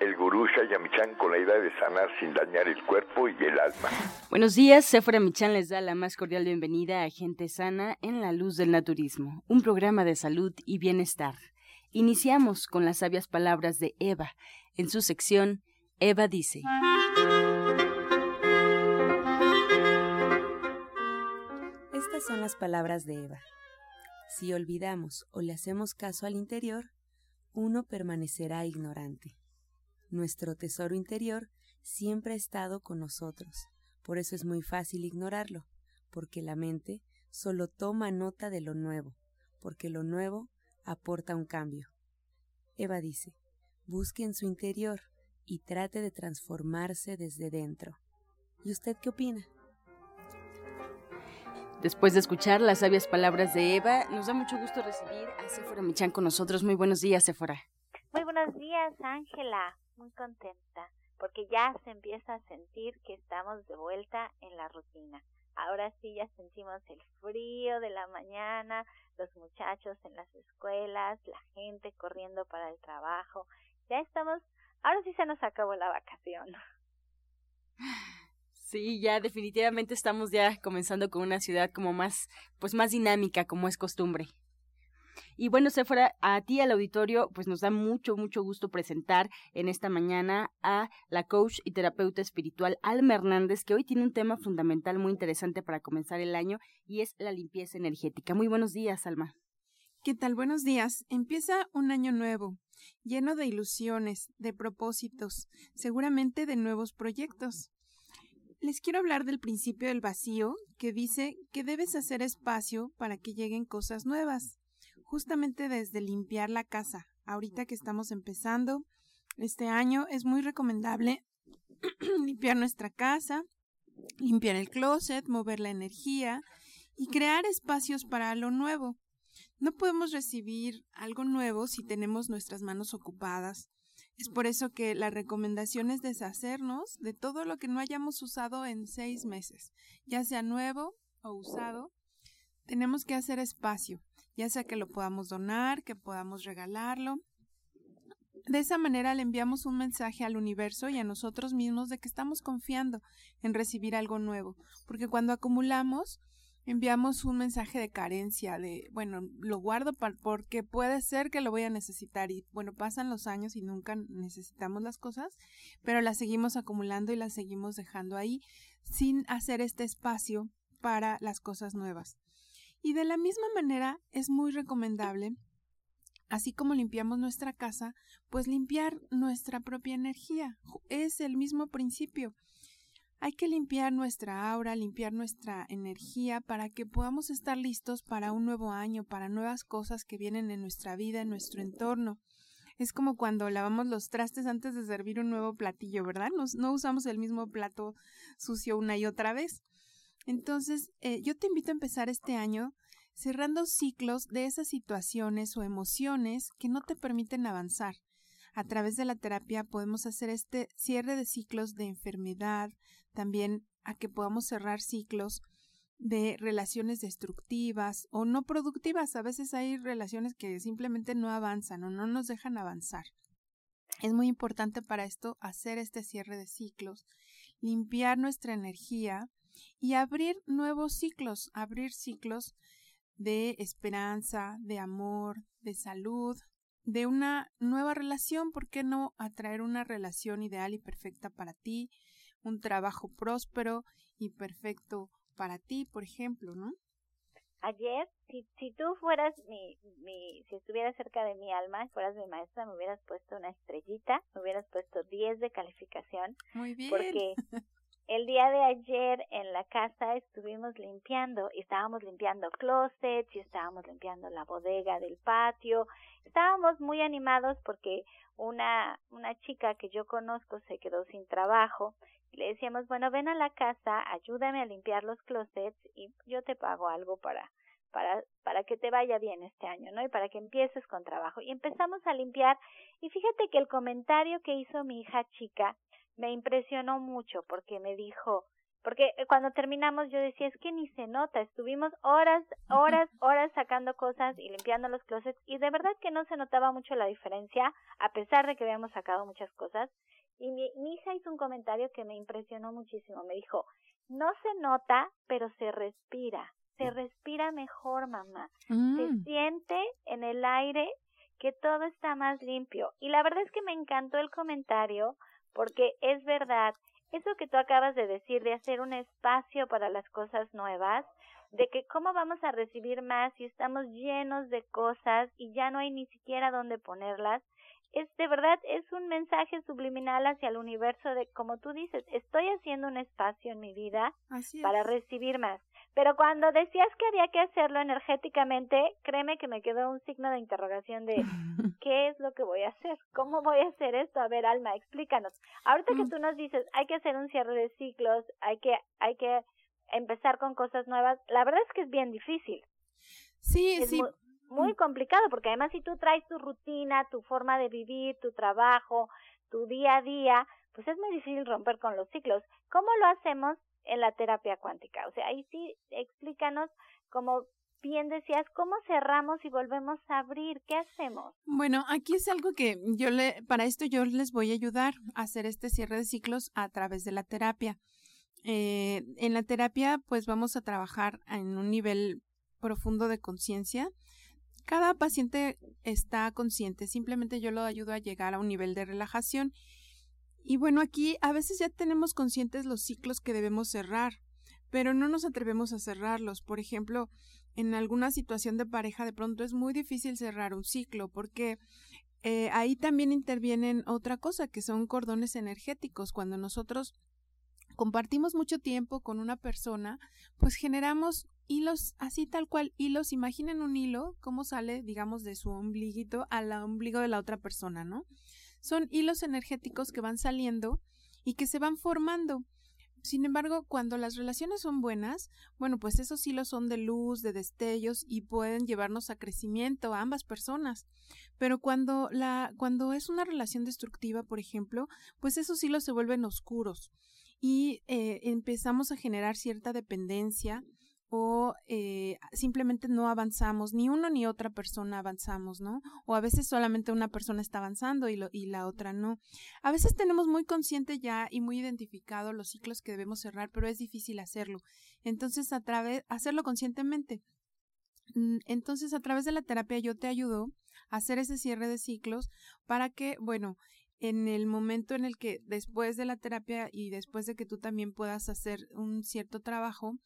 el gurú Shayamichan con la idea de sanar sin dañar el cuerpo y el alma. Buenos días, Sephora Michan les da la más cordial bienvenida a Gente Sana en la Luz del Naturismo, un programa de salud y bienestar. Iniciamos con las sabias palabras de Eva. En su sección, Eva dice. Estas son las palabras de Eva. Si olvidamos o le hacemos caso al interior, uno permanecerá ignorante. Nuestro tesoro interior siempre ha estado con nosotros, por eso es muy fácil ignorarlo, porque la mente solo toma nota de lo nuevo, porque lo nuevo aporta un cambio. Eva dice, busque en su interior y trate de transformarse desde dentro. ¿Y usted qué opina? Después de escuchar las sabias palabras de Eva, nos da mucho gusto recibir a Sephora Michan con nosotros. Muy buenos días, Sephora. Muy buenos días, Ángela. Muy contenta porque ya se empieza a sentir que estamos de vuelta en la rutina. Ahora sí ya sentimos el frío de la mañana, los muchachos en las escuelas, la gente corriendo para el trabajo. Ya estamos, ahora sí se nos acabó la vacación. Sí, ya definitivamente estamos ya comenzando con una ciudad como más, pues más dinámica, como es costumbre. Y bueno, Sephora, a ti al auditorio, pues nos da mucho, mucho gusto presentar en esta mañana a la coach y terapeuta espiritual Alma Hernández, que hoy tiene un tema fundamental muy interesante para comenzar el año y es la limpieza energética. Muy buenos días, Alma. ¿Qué tal? Buenos días. Empieza un año nuevo, lleno de ilusiones, de propósitos, seguramente de nuevos proyectos les quiero hablar del principio del vacío, que dice que debes hacer espacio para que lleguen cosas nuevas, justamente desde limpiar la casa. Ahorita que estamos empezando este año es muy recomendable limpiar nuestra casa, limpiar el closet, mover la energía y crear espacios para lo nuevo. No podemos recibir algo nuevo si tenemos nuestras manos ocupadas, es por eso que la recomendación es deshacernos de todo lo que no hayamos usado en seis meses, ya sea nuevo o usado. Tenemos que hacer espacio, ya sea que lo podamos donar, que podamos regalarlo. De esa manera le enviamos un mensaje al universo y a nosotros mismos de que estamos confiando en recibir algo nuevo, porque cuando acumulamos, enviamos un mensaje de carencia, de, bueno, lo guardo porque puede ser que lo voy a necesitar y, bueno, pasan los años y nunca necesitamos las cosas, pero las seguimos acumulando y las seguimos dejando ahí sin hacer este espacio para las cosas nuevas. Y de la misma manera es muy recomendable, así como limpiamos nuestra casa, pues limpiar nuestra propia energía. Es el mismo principio. Hay que limpiar nuestra aura, limpiar nuestra energía para que podamos estar listos para un nuevo año, para nuevas cosas que vienen en nuestra vida, en nuestro entorno. Es como cuando lavamos los trastes antes de servir un nuevo platillo, ¿verdad? no usamos el mismo plato sucio una y otra vez. Entonces, eh, yo te invito a empezar este año cerrando ciclos de esas situaciones o emociones que no te permiten avanzar. A través de la terapia podemos hacer este cierre de ciclos de enfermedad, también a que podamos cerrar ciclos de relaciones destructivas o no productivas. A veces hay relaciones que simplemente no avanzan o no nos dejan avanzar. Es muy importante para esto hacer este cierre de ciclos, limpiar nuestra energía y abrir nuevos ciclos, abrir ciclos de esperanza, de amor, de salud, de una nueva relación, ¿por qué no atraer una relación ideal y perfecta para ti? Un trabajo próspero y perfecto para ti, por ejemplo, ¿no? Ayer, si, si tú fueras mi, mi, si estuvieras cerca de mi alma, fueras mi maestra, me hubieras puesto una estrellita, me hubieras puesto 10 de calificación. Muy bien. Porque el día de ayer en la casa estuvimos limpiando estábamos limpiando closets y estábamos limpiando la bodega del patio. Estábamos muy animados porque una, una chica que yo conozco se quedó sin trabajo. Le decíamos, bueno, ven a la casa, ayúdame a limpiar los closets y yo te pago algo para, para, para que te vaya bien este año, ¿no? Y para que empieces con trabajo. Y empezamos a limpiar y fíjate que el comentario que hizo mi hija chica me impresionó mucho porque me dijo, porque eh, cuando terminamos yo decía, es que ni se nota, estuvimos horas, horas, horas sacando cosas y limpiando los closets y de verdad que no se notaba mucho la diferencia, a pesar de que habíamos sacado muchas cosas. Y mi, mi hija hizo un comentario que me impresionó muchísimo, me dijo, no se nota, pero se respira, se respira mejor, mamá, se Mm. siente en el aire que todo está más limpio. Y la verdad es que me encantó el comentario porque es verdad, eso que tú acabas de decir, de hacer un espacio para las cosas nuevas, de que cómo vamos a recibir más si estamos llenos de cosas y ya no hay ni siquiera dónde ponerlas, es de verdad, es un mensaje subliminal hacia el universo de, como tú dices, estoy haciendo un espacio en mi vida Así para recibir más. Pero cuando decías que había que hacerlo energéticamente, créeme que me quedó un signo de interrogación de ¿qué es lo que voy a hacer? ¿Cómo voy a hacer esto? A ver, Alma, explícanos. Ahorita que Mm. tú nos dices, hay que hacer un cierre de ciclos, hay que hay que empezar con cosas nuevas, la verdad es que es bien difícil. Sí, Es sí. muy, muy complicado porque además si tú traes tu rutina, tu forma de vivir, tu trabajo, tu día a día, pues es muy difícil romper con los ciclos. ¿Cómo lo hacemos en la terapia cuántica? O sea, ahí sí explícanos como bien decías, ¿cómo cerramos y volvemos a abrir? ¿Qué hacemos? Bueno, aquí es algo que yo le, para esto yo les voy a ayudar a hacer este cierre de ciclos a través de la terapia. Eh, en la terapia, pues vamos a trabajar en un nivel profundo de conciencia. Cada paciente está consciente, simplemente yo lo ayudo a llegar a un nivel de relajación. Y bueno, aquí a veces ya tenemos conscientes los ciclos que debemos cerrar, pero no nos atrevemos a cerrarlos. Por ejemplo, en alguna situación de pareja de pronto es muy difícil cerrar un ciclo porque eh, ahí también intervienen otra cosa que son cordones energéticos. Cuando nosotros compartimos mucho tiempo con una persona, pues generamos hilos así tal cual hilos. Imaginen un hilo, cómo sale, digamos, de su ombliguito al ombligo de la otra persona, ¿no? Son hilos energéticos que van saliendo y que se van formando. Sin embargo, cuando las relaciones son buenas, bueno, pues esos hilos son de luz, de destellos y pueden llevarnos a crecimiento a ambas personas. Pero cuando la cuando es una relación destructiva, por ejemplo, pues esos hilos se vuelven oscuros y eh, empezamos a generar cierta dependencia o eh, simplemente no avanzamos, ni uno ni otra persona avanzamos, ¿no? O a veces solamente una persona está avanzando y, lo, y la otra no. A veces tenemos muy consciente ya y muy identificado los ciclos que debemos cerrar, pero es difícil hacerlo. Entonces, a través, hacerlo conscientemente. Mm, Entonces, a través de la terapia yo te ayudo a hacer ese cierre de ciclos para que, bueno, en el momento en el que después de la terapia y después de que tú también puedas hacer un cierto trabajo,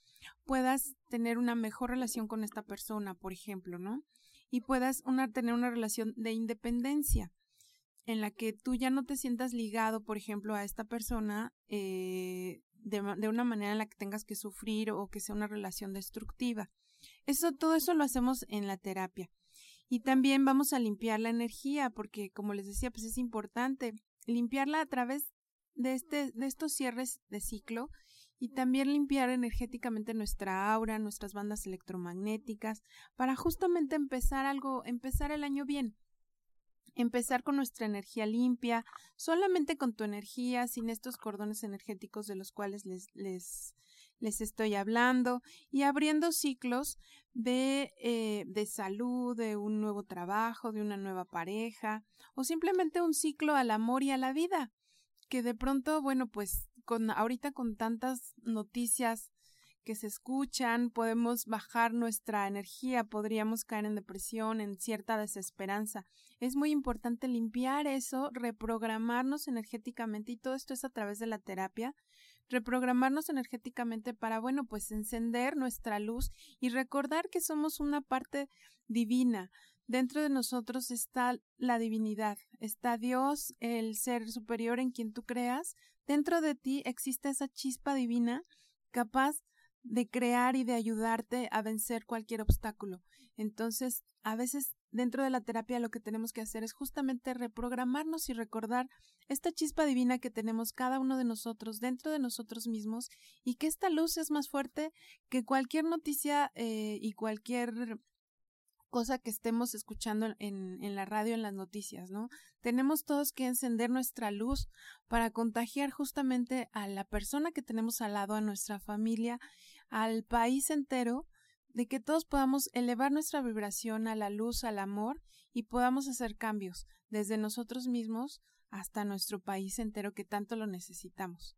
puedas tener una mejor relación con esta persona, por ejemplo, ¿no? Y puedas tener una relación de independencia en la que tú ya no te sientas ligado, por ejemplo, a esta persona eh, de, de una manera en la que tengas que sufrir o que sea una relación destructiva. Eso, todo eso lo hacemos en la terapia. Y también vamos a limpiar la energía, porque como les decía, pues es importante limpiarla a través de este, de estos cierres de ciclo y también limpiar energéticamente nuestra aura, nuestras bandas electromagnéticas, para justamente empezar algo, empezar el año bien. Empezar con nuestra energía limpia, solamente con tu energía, sin estos cordones energéticos de los cuales les, les, les estoy hablando y abriendo ciclos de, eh, de salud, de un nuevo trabajo, de una nueva pareja o simplemente un ciclo al amor y a la vida que de pronto, bueno, pues con ahorita con tantas noticias que se escuchan, podemos bajar nuestra energía, podríamos caer en depresión, en cierta desesperanza. Es muy importante limpiar eso, reprogramarnos energéticamente y todo esto es a través de la terapia reprogramarnos energéticamente para, bueno, pues encender nuestra luz y recordar que somos una parte divina, dentro de nosotros está la divinidad, está Dios, el ser superior en quien tú creas, dentro de ti existe esa chispa divina capaz de crear y de ayudarte a vencer cualquier obstáculo. Entonces, a veces dentro de la terapia lo que tenemos que hacer es justamente reprogramarnos y recordar esta chispa divina que tenemos cada uno de nosotros dentro de nosotros mismos y que esta luz es más fuerte que cualquier noticia eh, y cualquier cosa que estemos escuchando en, en la radio, en las noticias, ¿no? Tenemos todos que encender nuestra luz para contagiar justamente a la persona que tenemos al lado, a nuestra familia, al país entero, de que todos podamos elevar nuestra vibración a la luz, al amor y podamos hacer cambios desde nosotros mismos hasta nuestro país entero que tanto lo necesitamos.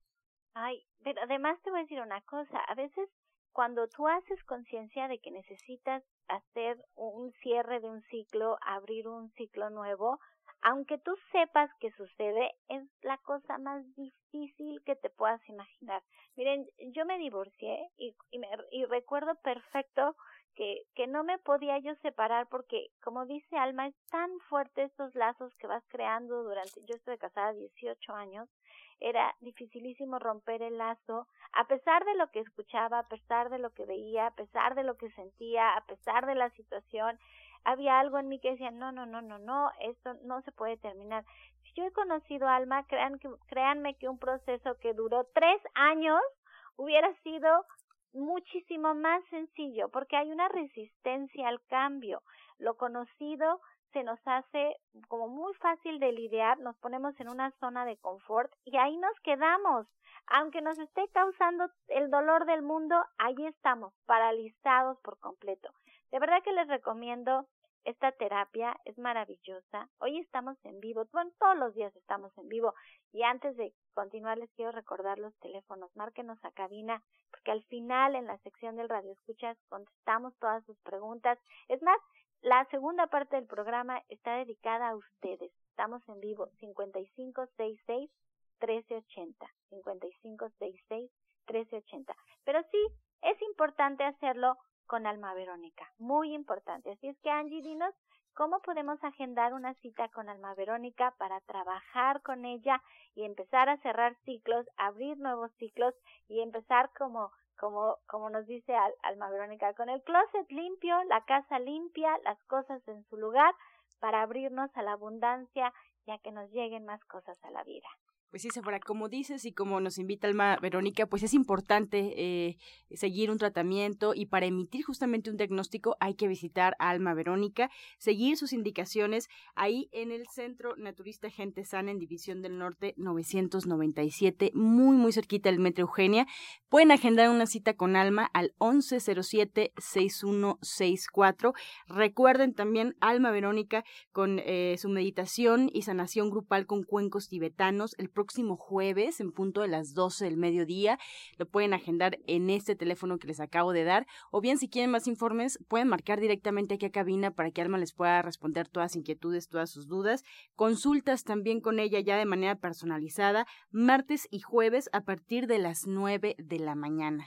Ay, pero además te voy a decir una cosa, a veces cuando tú haces conciencia de que necesitas hacer un cierre de un ciclo, abrir un ciclo nuevo, aunque tú sepas que sucede, es la cosa más difícil que te puedas imaginar. Miren, yo me divorcié y, y, recuerdo perfecto que, que no me podía yo separar porque, como dice Alma, es tan fuerte estos lazos que vas creando durante, yo estoy casada 18 años, era dificilísimo romper el lazo, a pesar de lo que escuchaba, a pesar de lo que veía, a pesar de lo que sentía, a pesar de la situación, había algo en mí que decía, no, no, no, no, no, esto no se puede terminar. Si yo he conocido Alma, crean que, créanme que un proceso que duró tres años hubiera sido muchísimo más sencillo, porque hay una resistencia al cambio. Lo conocido se nos hace como muy fácil de lidiar, nos ponemos en una zona de confort y ahí nos quedamos. Aunque nos esté causando el dolor del mundo, ahí estamos, paralizados por completo. De verdad que les recomiendo esta terapia, es maravillosa. Hoy estamos en vivo, bueno, todos los días estamos en vivo. Y antes de continuar, les quiero recordar los teléfonos. Márquenos a cabina, porque al final, en la sección del Radio Escuchas, contestamos todas sus preguntas. Es más, la segunda parte del programa está dedicada a ustedes. Estamos en vivo 5566 1380. 5566 1380. Pero sí, es importante hacerlo con Alma Verónica. Muy importante. Así es que Angie, dinos cómo podemos agendar una cita con Alma Verónica para trabajar con ella y empezar a cerrar ciclos, abrir nuevos ciclos y empezar como como, como nos dice Alma Verónica, con el closet limpio, la casa limpia, las cosas en su lugar, para abrirnos a la abundancia y a que nos lleguen más cosas a la vida. Pues sí, Sephora, como dices y como nos invita Alma Verónica, pues es importante eh, seguir un tratamiento y para emitir justamente un diagnóstico hay que visitar a Alma Verónica, seguir sus indicaciones ahí en el Centro Naturista Gente Sana en División del Norte 997, muy muy cerquita del Metro Eugenia. Pueden agendar una cita con Alma al 1107-6164. Recuerden también Alma Verónica con eh, su meditación y sanación grupal con cuencos tibetanos el jueves en punto de las 12 del mediodía. Lo pueden agendar en este teléfono que les acabo de dar. O bien, si quieren más informes, pueden marcar directamente aquí a cabina para que Alma les pueda responder todas las inquietudes, todas sus dudas. Consultas también con ella ya de manera personalizada, martes y jueves a partir de las 9 de la mañana.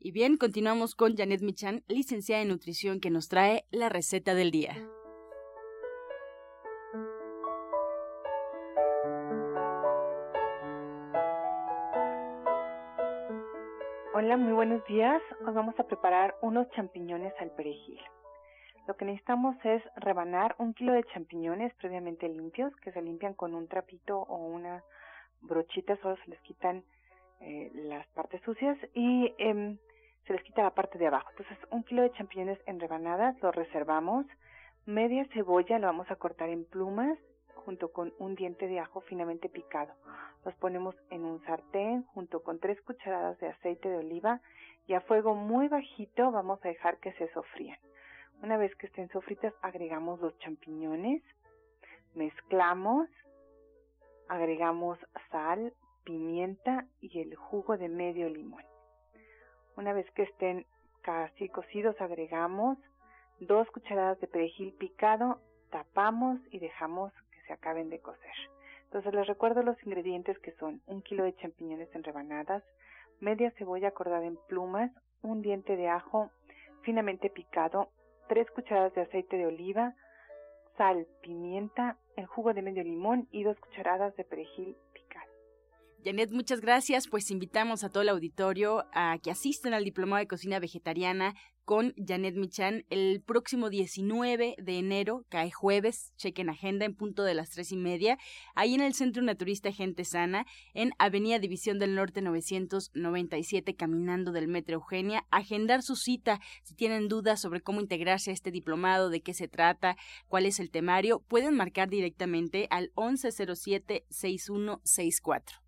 Y bien, continuamos con Janet Michan, licenciada en nutrición, que nos trae la receta del día. Hola, muy buenos días. Hoy vamos a preparar unos champiñones al perejil. Lo que necesitamos es rebanar un kilo de champiñones previamente limpios, que se limpian con un trapito o una brochita, solo se les quitan eh, las partes sucias y eh, se les quita la parte de abajo. Entonces, un kilo de champiñones en rebanadas lo reservamos. Media cebolla lo vamos a cortar en plumas junto con un diente de ajo finamente picado. Los ponemos en un sartén junto con tres cucharadas de aceite de oliva y a fuego muy bajito vamos a dejar que se sofrían. Una vez que estén sofritas agregamos los champiñones, Mezclamos, agregamos sal, pimienta y el jugo de medio limón. Una vez que estén casi cocidos, agregamos dos cucharadas de perejil picado, tapamos y dejamos que se acaben de cocer. Entonces les recuerdo los ingredientes que son un kilo de champiñones en rebanadas, media cebolla cortada en plumas, un diente de ajo finamente picado, tres cucharadas de aceite de oliva, sal, pimienta, el jugo de medio limón y dos cucharadas de perejil Janet, muchas gracias. Pues invitamos a todo el auditorio a que asisten al Diplomado de Cocina Vegetariana con Janet Michan el próximo 19 de enero, cae jueves, chequen agenda en punto de las tres y media, ahí en el Centro Naturista Gente Sana, en Avenida División del Norte 997, caminando del Metro Eugenia, agendar su cita, si tienen dudas sobre cómo integrarse a este diplomado, de qué se trata, cuál es el temario, pueden marcar directamente al 1107-6164.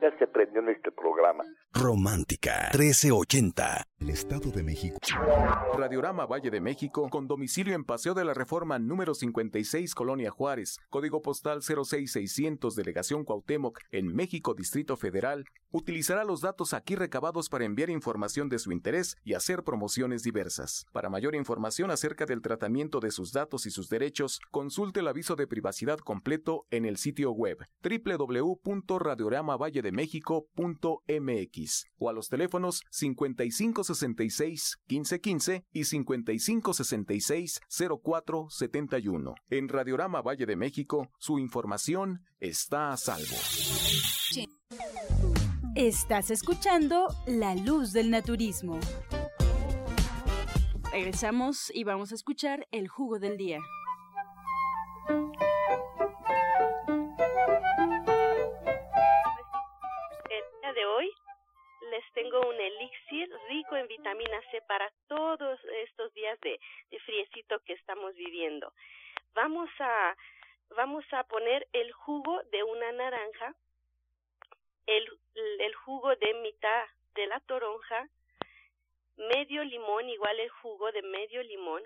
ya se prendió en este programa. Romántica 1380. El Estado de México. Radiorama Valle de México, con domicilio en Paseo de la Reforma número 56, Colonia Juárez, código postal 06600, Delegación Cuauhtémoc, en México, Distrito Federal, utilizará los datos aquí recabados para enviar información de su interés y hacer promociones diversas. Para mayor información acerca del tratamiento de sus datos y sus derechos, consulte el aviso de privacidad completo en el sitio web www.radioramavalle-de-méxico.mx o a los teléfonos 5566 1515 y 5566 0471. En Radiorama Valle de México, su información está a salvo. Estás escuchando La Luz del Naturismo. Regresamos y vamos a escuchar el jugo del día. Tengo un elixir rico en vitamina C para todos estos días de, de friecito que estamos viviendo. Vamos a, vamos a poner el jugo de una naranja el, el jugo de mitad de la toronja, medio limón, igual el jugo de medio limón,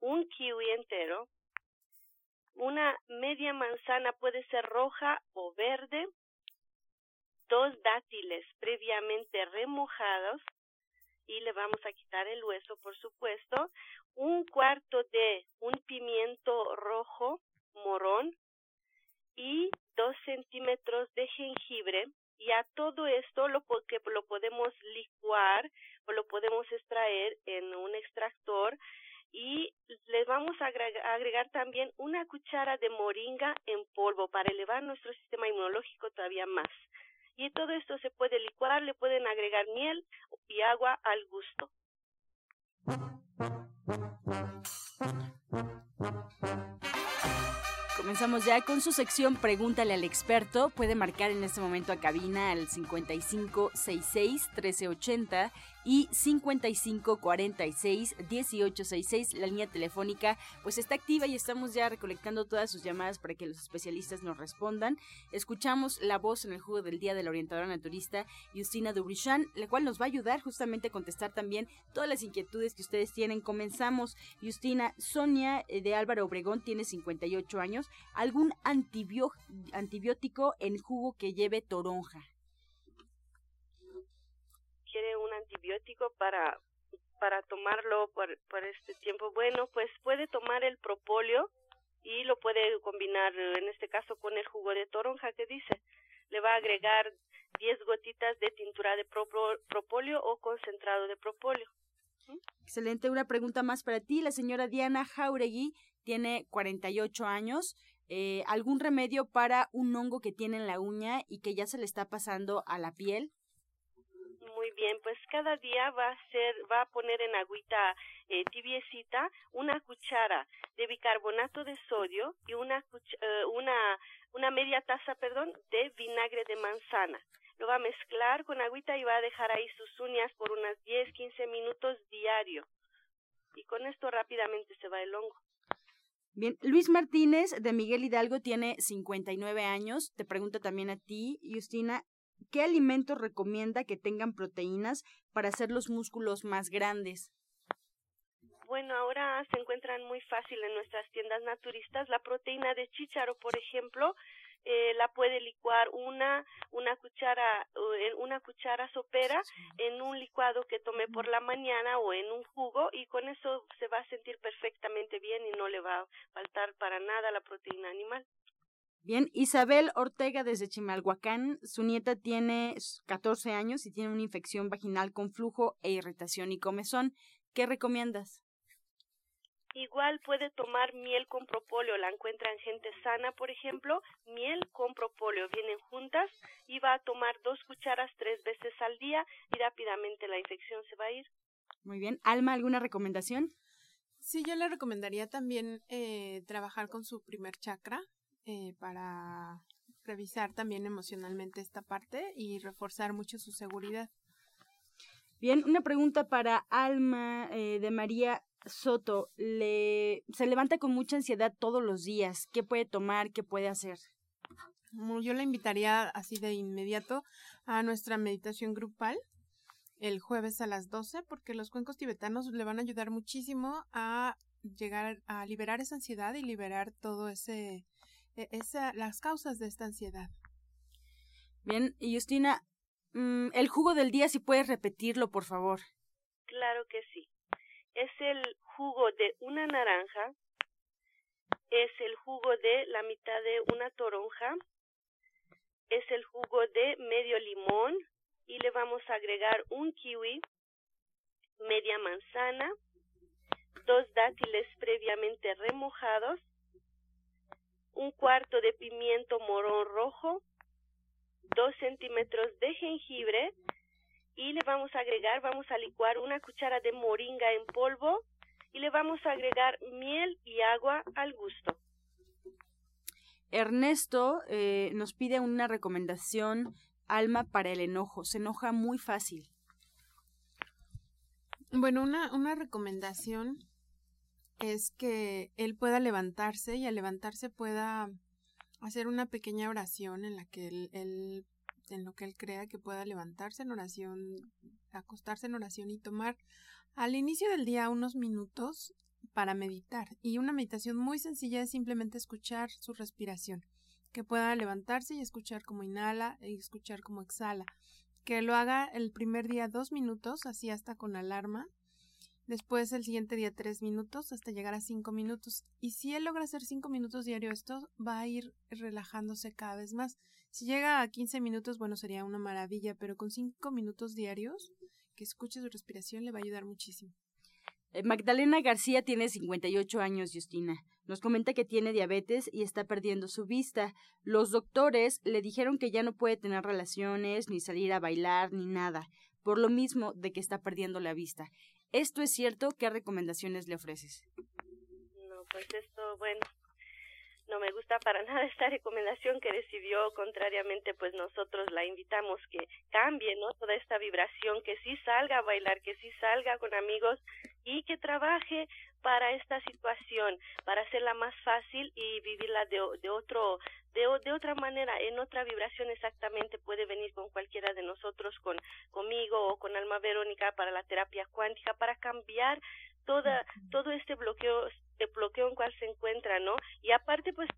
un kiwi entero, una media manzana puede ser roja o verde, dos dátiles previamente remojados y le vamos a quitar el hueso, por supuesto, un cuarto de un pimiento rojo morón y dos centímetros de jengibre y a todo esto lo que lo podemos licuar o lo podemos extraer en un extractor y le vamos a agregar, también una cuchara de moringa en polvo para elevar nuestro sistema inmunológico todavía más. Y todo esto se puede licuar, le pueden agregar miel y agua al gusto. Comenzamos ya con su sección Pregúntale al experto. Puede marcar en este momento a cabina al 5566-1380 y 5546-1866. La línea telefónica pues está activa y estamos ya recolectando todas sus llamadas para que los especialistas nos respondan. Escuchamos la voz en el juego del día de la orientadora naturista Justina Dubrichan, la cual nos va a ayudar justamente a contestar también todas las inquietudes que ustedes tienen. Comenzamos, Justina. Sonia eh, de Álvaro Obregón tiene 58 años. ¿Algún antibiótico en jugo que lleve toronja? Quiere un antibiótico para para tomarlo por, por este tiempo, bueno, pues puede tomar el propóleo y lo puede combinar en este caso con el jugo de toronja que dice. Le va a agregar 10 gotitas de tintura de propóleo o concentrado de propóleo. Excelente, una pregunta más para ti. La señora Diana Jauregui tiene 48 años. Eh, ¿Algún remedio para un hongo que tiene en la uña y que ya se le está pasando a la piel? Bien, pues cada día va a ser, va a poner en agüita eh, tibiecita una cuchara de bicarbonato de sodio y una, eh, una, una media taza, perdón, de vinagre de manzana. Lo va a mezclar con agüita y va a dejar ahí sus uñas por unas 10, 15 minutos diario. Y con esto rápidamente se va el hongo. Bien, Luis Martínez de Miguel Hidalgo tiene 59 años. Te pregunta también a ti, Justina, ¿qué alimentos recomienda que tengan proteínas para hacer los músculos más grandes? Bueno, ahora se encuentran muy fácil en nuestras tiendas naturistas la proteína de chícharo, por ejemplo, eh, la puede licuar una una cuchara una cuchara sopera en un licuado que tome por la mañana o en un jugo y con eso se va a sentir perfectamente bien y no le va a faltar para nada la proteína animal. Bien, Isabel Ortega desde Chimalhuacán, su nieta tiene 14 años y tiene una infección vaginal con flujo e irritación y comezón. ¿Qué recomiendas? Igual puede tomar miel con propóleo, la encuentra en gente sana, por ejemplo, miel con propóleo, vienen juntas y va a tomar dos cucharas tres veces al día y rápidamente la infección se va a ir. Muy bien. Alma, ¿alguna recomendación? Sí, yo le recomendaría también eh, trabajar con su primer chakra eh, para revisar también emocionalmente esta parte y reforzar mucho su seguridad. Bien, una pregunta para Alma eh, de María Soto. Le, se levanta con mucha ansiedad todos los días. ¿Qué puede tomar? ¿Qué puede hacer? Yo le invitaría así de inmediato a nuestra meditación grupal el jueves a las 12 porque los cuencos tibetanos le van a ayudar muchísimo a llegar a liberar esa ansiedad y liberar todo ese esa las causas de esta ansiedad. Bien, y Justina, Mm, el jugo del día, si puedes repetirlo, por favor. Claro que sí. Es el jugo de una naranja, es el jugo de la mitad de una toronja, es el jugo de medio limón y le vamos a agregar un kiwi, media manzana, dos dátiles previamente remojados, un cuarto de pimiento morón rojo, dos centímetros de jengibre y le vamos a agregar, vamos a licuar una cuchara de moringa en polvo y le vamos a agregar miel y agua al gusto. Ernesto eh, nos pide una recomendación, alma para el enojo. Se enoja muy fácil. Bueno, una, una recomendación es que él pueda levantarse y al levantarse pueda hacer una pequeña oración en la que él, en lo que él crea que pueda levantarse en oración, acostarse en oración y tomar al inicio del día unos minutos para meditar. Y una meditación muy sencilla es simplemente escuchar su respiración, que pueda levantarse y escuchar cómo inhala y escuchar cómo exhala. Que lo haga el primer día dos minutos, así hasta con alarma, Después el siguiente día tres minutos hasta llegar a cinco minutos. Y si él logra hacer cinco minutos diario esto, va a ir relajándose cada vez más. Si llega a 15 minutos, bueno, sería una maravilla, pero con cinco minutos diarios, que escuche su respiración le va a ayudar muchísimo. Eh, Magdalena García tiene 58 años, Justina. Nos comenta que tiene diabetes y está perdiendo su vista. Los doctores le dijeron que ya no puede tener relaciones, ni salir a bailar, ni nada, por lo mismo de que está perdiendo la vista. ¿Esto es cierto? ¿Qué recomendaciones le ofreces? No, pues esto, bueno, no me gusta para nada esta recomendación que recibió, contrariamente, pues nosotros la invitamos que cambie, ¿no? Toda esta vibración, que sí salga a bailar, que sí salga con amigos y que trabaje para esta situación, para hacerla más fácil y vivirla de, de otro de, de otra manera, en otra vibración exactamente, puede venir con cualquiera de nosotros, con conmigo o con Alma Verónica para la terapia cuántica, para cambiar toda, todo este bloqueo, este bloqueo en cual se encuentra, ¿no? Y aparte, pues,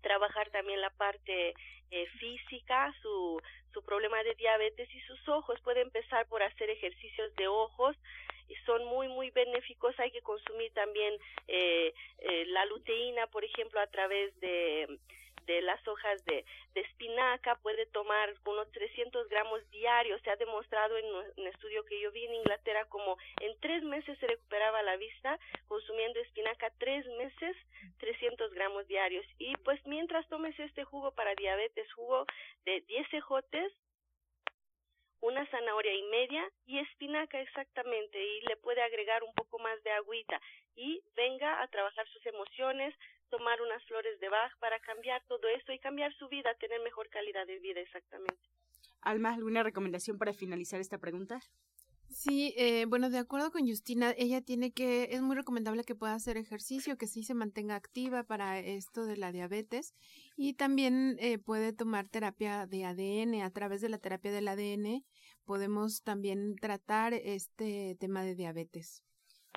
trabajar también la parte eh, física, su, su problema de diabetes y sus ojos. Puede empezar por hacer ejercicios de ojos y son muy, muy benéficos. Hay que consumir también eh, eh, la luteína, por ejemplo, a través de de las hojas de, de espinaca puede tomar unos 300 gramos diarios. Se ha demostrado en un estudio que yo vi en Inglaterra como en tres meses se recuperaba la vista consumiendo espinaca tres meses 300 gramos diarios. Y pues mientras tomes este jugo para diabetes, jugo de 10 ejotes, una zanahoria y media y espinaca exactamente y le puede agregar un poco más de agüita y venga a trabajar sus emociones, tomar unas flores de Bach para cambiar todo esto y cambiar su vida, tener mejor calidad de vida exactamente. Alma, ¿alguna recomendación para finalizar esta pregunta? Sí, eh, bueno, de acuerdo con Justina, ella tiene que, es muy recomendable que pueda hacer ejercicio, que sí se mantenga activa para esto de la diabetes y también eh, puede tomar terapia de ADN. A través de la terapia del ADN podemos también tratar este tema de diabetes.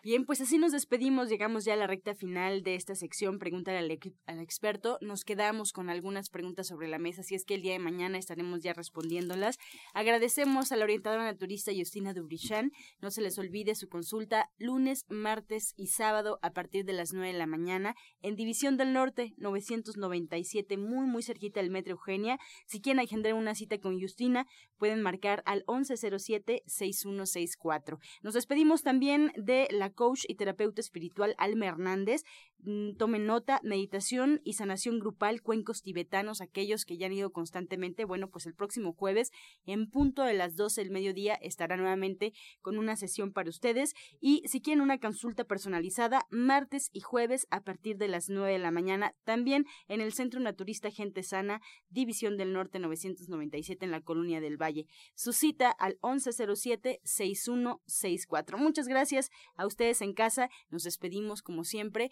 Bien, pues así nos despedimos, llegamos ya a la recta final de esta sección Pregúntale al, al, experto. Nos quedamos con algunas preguntas sobre la mesa, así es que el día de mañana estaremos ya respondiéndolas. Agradecemos a la orientadora naturista Justina Dubrichan. No se les olvide su consulta lunes, martes y sábado a partir de las 9 de la mañana en División del Norte 997, muy muy cerquita del Metro Eugenia. Si quieren agendar una cita con Justina, pueden marcar al 1107-6164. Nos despedimos también de la coach y terapeuta espiritual Alma Hernández. Mm, tomen nota, meditación y sanación grupal, cuencos tibetanos, aquellos que ya han ido constantemente. Bueno, pues el próximo jueves, en punto de las 12 del mediodía, estará nuevamente con una sesión para ustedes. Y si quieren una consulta personalizada, martes y jueves a partir de las 9 de la mañana, también en el Centro Naturista Gente Sana, División del Norte 997 en la Colonia del Valle. Su cita al 1107-6164. Muchas gracias a ustedes en casa. Nos despedimos como siempre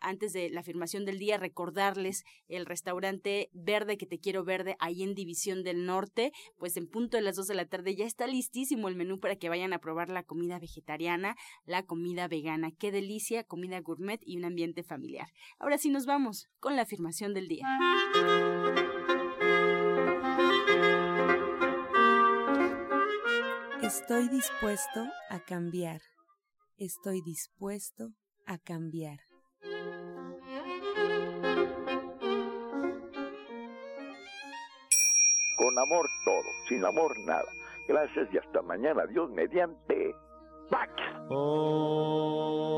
antes de la afirmación del día, recordarles el restaurante Verde que te quiero verde ahí en División del Norte, pues en punto de las 2 de la tarde ya está listísimo el menú para que vayan a probar la comida vegetariana, la comida vegana. Qué delicia, comida gourmet y un ambiente familiar. Ahora sí nos vamos con la afirmación del día. Estoy dispuesto a cambiar. Estoy dispuesto a cambiar. Con amor todo, sin amor nada. Gracias y hasta mañana. Dios mediante. ¡Pax! Oh.